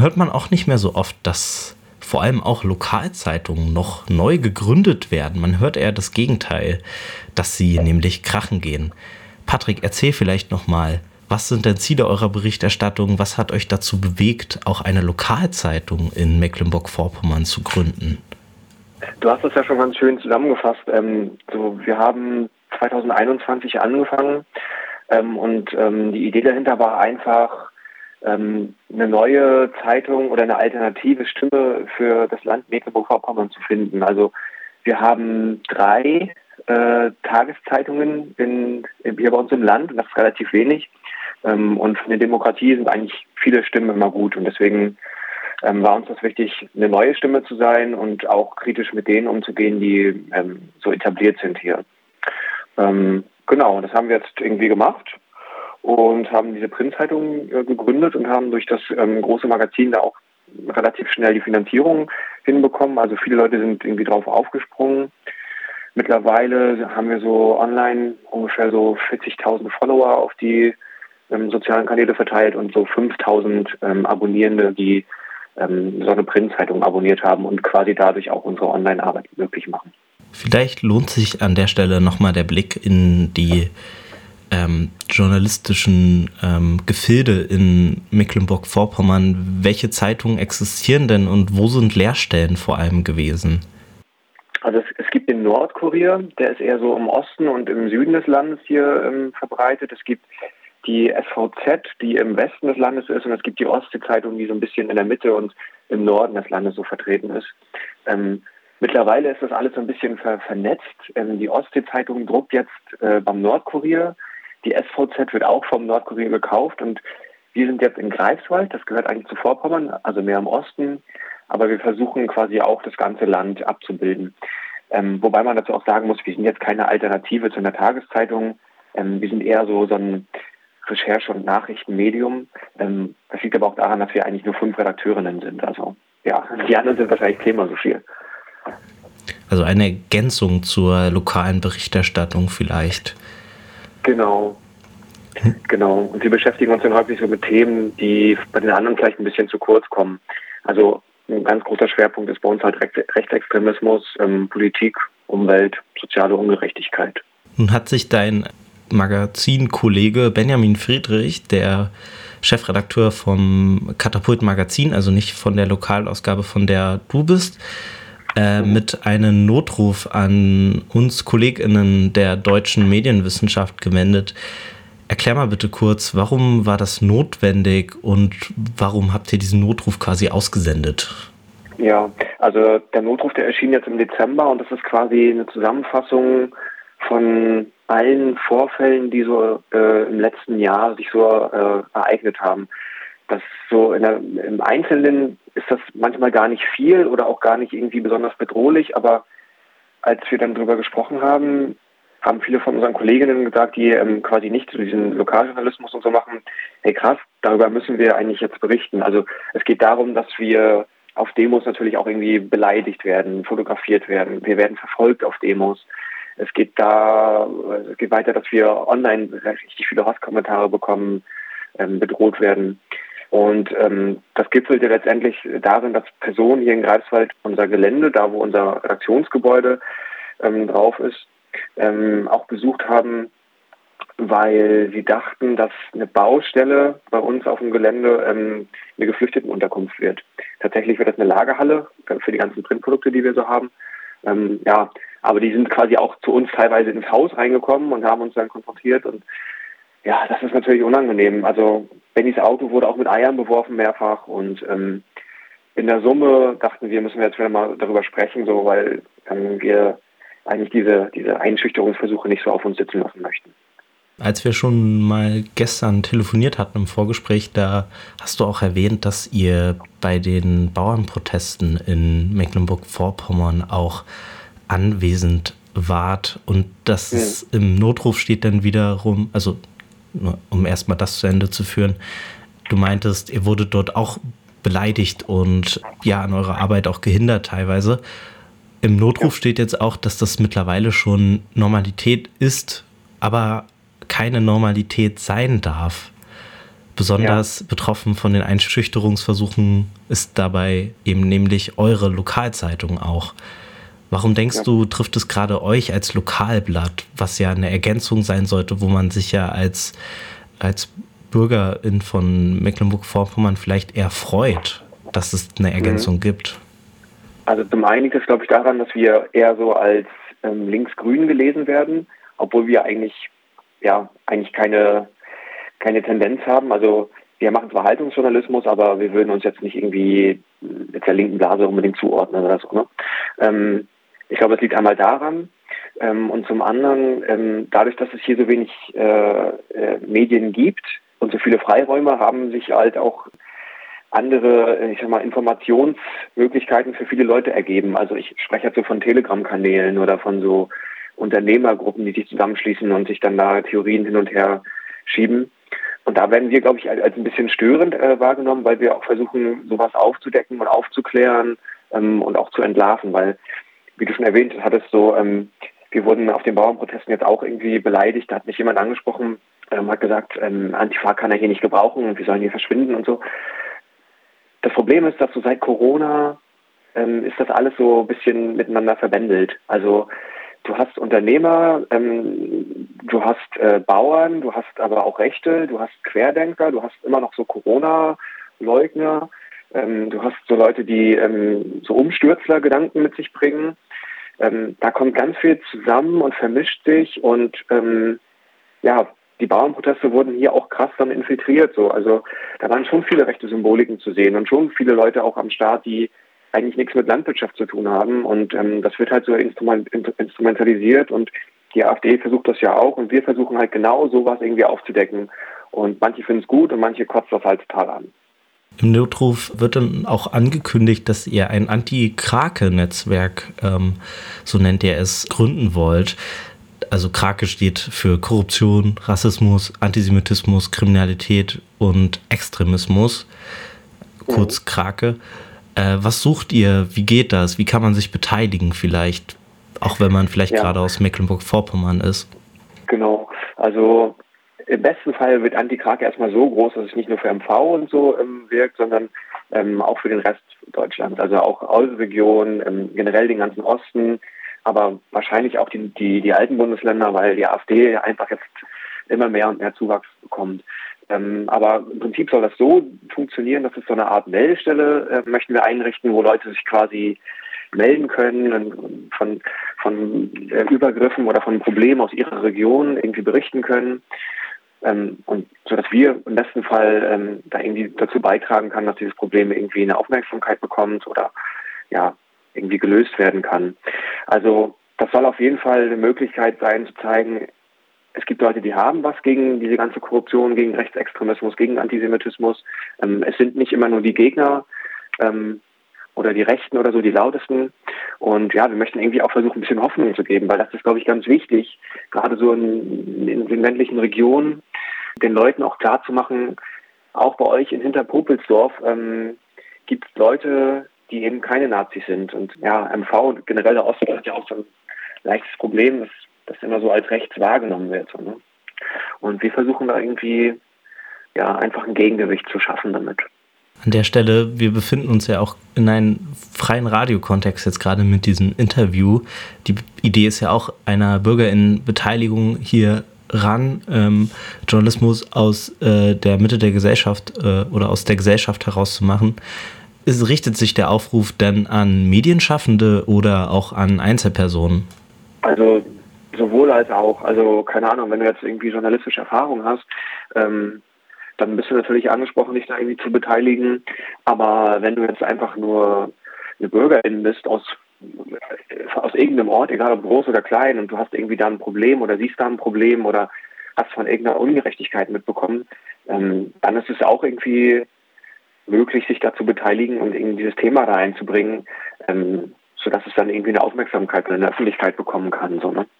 Hört man auch nicht mehr so oft, dass vor allem auch Lokalzeitungen noch neu gegründet werden. Man hört eher das Gegenteil, dass sie nämlich krachen gehen. Patrick, erzähl vielleicht noch mal, was sind denn Ziele eurer Berichterstattung? Was hat euch dazu bewegt, auch eine Lokalzeitung in Mecklenburg-Vorpommern zu gründen? Du hast das ja schon ganz schön zusammengefasst. Ähm, so, wir haben 2021 angefangen ähm, und ähm, die Idee dahinter war einfach, ähm, eine neue Zeitung oder eine alternative Stimme für das Land Mecklenburg-Vorpommern zu finden. Also wir haben drei äh, Tageszeitungen in, hier bei uns im Land und das ist relativ wenig. Ähm, und für eine Demokratie sind eigentlich viele Stimmen immer gut und deswegen ähm, war uns das wichtig, eine neue Stimme zu sein und auch kritisch mit denen umzugehen, die ähm, so etabliert sind hier. Ähm, genau, das haben wir jetzt irgendwie gemacht und haben diese Printzeitung äh, gegründet und haben durch das ähm, große Magazin da auch relativ schnell die Finanzierung hinbekommen. Also viele Leute sind irgendwie drauf aufgesprungen. Mittlerweile haben wir so online ungefähr so 40.000 Follower auf die ähm, sozialen Kanäle verteilt und so 5.000 ähm, Abonnierende, die ähm, so eine Printzeitung abonniert haben und quasi dadurch auch unsere Online-Arbeit möglich machen. Vielleicht lohnt sich an der Stelle nochmal der Blick in die ähm, journalistischen ähm, Gefilde in Mecklenburg-Vorpommern. Welche Zeitungen existieren denn und wo sind Leerstellen vor allem gewesen? Also es, es gibt den Nordkurier, der ist eher so im Osten und im Süden des Landes hier ähm, verbreitet. Es gibt die SVZ, die im Westen des Landes ist, und es gibt die Ostsee-Zeitung, die so ein bisschen in der Mitte und im Norden des Landes so vertreten ist. Ähm, mittlerweile ist das alles so ein bisschen ver vernetzt. Ähm, die Ostsee-Zeitung druckt jetzt äh, beim Nordkurier. Die SVZ wird auch vom Nordkurier gekauft und wir sind jetzt in Greifswald, das gehört eigentlich zu Vorpommern, also mehr im Osten, aber wir versuchen quasi auch das ganze Land abzubilden. Ähm, wobei man dazu auch sagen muss, wir sind jetzt keine Alternative zu einer Tageszeitung. Ähm, wir sind eher so, so ein Recherche- und Nachrichtenmedium. Ähm, das liegt aber auch daran, dass wir eigentlich nur fünf Redakteurinnen sind. Also ja, die anderen sind wahrscheinlich zehnmal so viel. Also eine Ergänzung zur lokalen Berichterstattung vielleicht. Genau. Hm? Genau. Und wir beschäftigen uns dann häufig so mit Themen, die bei den anderen vielleicht ein bisschen zu kurz kommen. Also ein ganz großer Schwerpunkt ist bei uns halt Rechtsextremismus, ähm, Politik, Umwelt, soziale Ungerechtigkeit. Nun hat sich dein Magazinkollege Benjamin Friedrich, der Chefredakteur vom Katapult Magazin, also nicht von der Lokalausgabe, von der du bist, äh, mit einem Notruf an uns KollegInnen der deutschen Medienwissenschaft gewendet. Erklär mal bitte kurz, warum war das notwendig und warum habt ihr diesen Notruf quasi ausgesendet? Ja, also der Notruf, der erschien jetzt im Dezember und das ist quasi eine Zusammenfassung von allen Vorfällen, die so äh, im letzten Jahr sich so äh, ereignet haben. Das so der, im Einzelnen ist das manchmal gar nicht viel oder auch gar nicht irgendwie besonders bedrohlich, aber als wir dann darüber gesprochen haben, haben viele von unseren Kolleginnen gesagt, die ähm, quasi nicht so diesen Lokaljournalismus und so machen, hey krass, darüber müssen wir eigentlich jetzt berichten. Also es geht darum, dass wir auf Demos natürlich auch irgendwie beleidigt werden, fotografiert werden. Wir werden verfolgt auf Demos. Es geht da, es geht weiter, dass wir online richtig viele Hasskommentare bekommen, ähm, bedroht werden. Und ähm, das gipfelte letztendlich darin, dass Personen hier in Greifswald unser Gelände, da wo unser Redaktionsgebäude ähm, drauf ist, ähm, auch besucht haben, weil sie dachten, dass eine Baustelle bei uns auf dem Gelände ähm, eine Geflüchtetenunterkunft wird. Tatsächlich wird das eine Lagerhalle für die ganzen Printprodukte, die wir so haben. Ähm, ja, aber die sind quasi auch zu uns teilweise ins Haus reingekommen und haben uns dann konfrontiert und ja, das ist natürlich unangenehm. Also Bennys Auto wurde auch mit Eiern beworfen mehrfach und ähm, in der Summe dachten wir, müssen wir jetzt wieder mal darüber sprechen, so weil ähm, wir eigentlich diese, diese Einschüchterungsversuche nicht so auf uns sitzen lassen möchten. Als wir schon mal gestern telefoniert hatten im Vorgespräch, da hast du auch erwähnt, dass ihr bei den Bauernprotesten in Mecklenburg-Vorpommern auch anwesend wart und das ja. im Notruf steht dann wiederum, also um erstmal das zu Ende zu führen, du meintest, ihr wurdet dort auch beleidigt und ja, an eurer Arbeit auch gehindert teilweise. Im Notruf ja. steht jetzt auch, dass das mittlerweile schon Normalität ist, aber keine Normalität sein darf. Besonders ja. betroffen von den Einschüchterungsversuchen ist dabei eben nämlich eure Lokalzeitung auch. Warum denkst ja. du, trifft es gerade euch als Lokalblatt, was ja eine Ergänzung sein sollte, wo man sich ja als, als Bürgerin von Mecklenburg-Vorpommern vielleicht eher freut, dass es eine Ergänzung mhm. gibt? Also zum einen liegt es, glaube ich, daran, dass wir eher so als ähm, linksgrün gelesen werden, obwohl wir eigentlich ja eigentlich keine keine Tendenz haben. Also wir machen zwar Haltungsjournalismus, aber wir würden uns jetzt nicht irgendwie mit der linken Blase unbedingt zuordnen oder so. Ne? Ähm, ich glaube, es liegt einmal daran ähm, und zum anderen ähm, dadurch, dass es hier so wenig äh, äh, Medien gibt und so viele Freiräume, haben sich halt auch andere, ich sag mal, Informationsmöglichkeiten für viele Leute ergeben. Also ich spreche jetzt so von Telegram-Kanälen oder von so Unternehmergruppen, die sich zusammenschließen und sich dann da Theorien hin und her schieben. Und da werden wir, glaube ich, als, ein bisschen störend äh, wahrgenommen, weil wir auch versuchen, sowas aufzudecken und aufzuklären ähm, und auch zu entlarven, weil, wie du schon erwähnt hattest, so, ähm, wir wurden auf den Bauernprotesten jetzt auch irgendwie beleidigt. Da hat mich jemand angesprochen, ähm, hat gesagt, ähm, Antifa kann er hier nicht gebrauchen und wir sollen hier verschwinden und so. Das Problem ist, dass so seit Corona ähm, ist das alles so ein bisschen miteinander verbändelt. Also du hast Unternehmer, ähm, du hast äh, Bauern, du hast aber auch Rechte, du hast Querdenker, du hast immer noch so Corona-Leugner, ähm, du hast so Leute, die ähm, so Umstürzler-Gedanken mit sich bringen. Ähm, da kommt ganz viel zusammen und vermischt sich und ähm, ja, die Bauernproteste wurden hier auch krass dann infiltriert. So. Also da waren schon viele rechte Symboliken zu sehen und schon viele Leute auch am Start, die eigentlich nichts mit Landwirtschaft zu tun haben. Und ähm, das wird halt so instrument, instrumentalisiert und die AfD versucht das ja auch und wir versuchen halt genau sowas irgendwie aufzudecken. Und manche finden es gut und manche kotzt das halt total an. Im Notruf wird dann auch angekündigt, dass ihr ein Anti-Krake-Netzwerk, ähm, so nennt ihr es, gründen wollt. Also Krake steht für Korruption, Rassismus, Antisemitismus, Kriminalität und Extremismus. Kurz mhm. Krake. Äh, was sucht ihr? Wie geht das? Wie kann man sich beteiligen vielleicht? Auch wenn man vielleicht ja. gerade aus Mecklenburg-Vorpommern ist. Genau. Also im besten Fall wird Antikrake erstmal so groß, dass es nicht nur für MV und so ähm, wirkt, sondern ähm, auch für den Rest Deutschlands. Also auch Außenregionen, ähm, generell den ganzen Osten, aber wahrscheinlich auch die, die, die alten Bundesländer, weil die AfD einfach jetzt immer mehr und mehr Zuwachs bekommt. Ähm, aber im Prinzip soll das so funktionieren, dass es so eine Art Meldestelle äh, möchten wir einrichten, wo Leute sich quasi melden können, von, von äh, Übergriffen oder von Problemen aus ihrer Region irgendwie berichten können. Ähm, und so dass wir im besten Fall ähm, da irgendwie dazu beitragen kann, dass dieses Problem irgendwie eine Aufmerksamkeit bekommt oder ja irgendwie gelöst werden kann. Also das soll auf jeden Fall eine Möglichkeit sein, zu zeigen, es gibt Leute, die haben was gegen diese ganze Korruption, gegen Rechtsextremismus, gegen Antisemitismus. Ähm, es sind nicht immer nur die Gegner ähm, oder die Rechten oder so die lautesten. Und ja, wir möchten irgendwie auch versuchen, ein bisschen Hoffnung zu geben, weil das ist, glaube ich, ganz wichtig, gerade so in, in den ländlichen Regionen, den Leuten auch klar zu machen, auch bei euch in Hinterpopelsdorf ähm, gibt es Leute, die eben keine Nazis sind. Und ja, MV, generell der Osten, hat ja auch so ein leichtes Problem, dass das immer so als rechts wahrgenommen wird. So, ne? Und wir versuchen da irgendwie ja einfach ein Gegengewicht zu schaffen damit. An der Stelle, wir befinden uns ja auch in einem freien Radiokontext jetzt gerade mit diesem Interview. Die Idee ist ja auch einer Bürgerinnenbeteiligung hier ran, ähm, Journalismus aus äh, der Mitte der Gesellschaft äh, oder aus der Gesellschaft herauszumachen. Es richtet sich der Aufruf denn an Medienschaffende oder auch an Einzelpersonen? Also sowohl als auch. Also keine Ahnung, wenn du jetzt irgendwie journalistische Erfahrung hast, ähm, dann bist du natürlich angesprochen, dich da irgendwie zu beteiligen. Aber wenn du jetzt einfach nur eine Bürgerin bist aus aus irgendeinem Ort, egal ob groß oder klein, und du hast irgendwie da ein Problem oder siehst da ein Problem oder hast von irgendeiner Ungerechtigkeit mitbekommen, ähm, dann ist es auch irgendwie möglich, sich da zu beteiligen und in dieses Thema da einzubringen, ähm, sodass es dann irgendwie eine Aufmerksamkeit in der Öffentlichkeit bekommen kann. So, ne?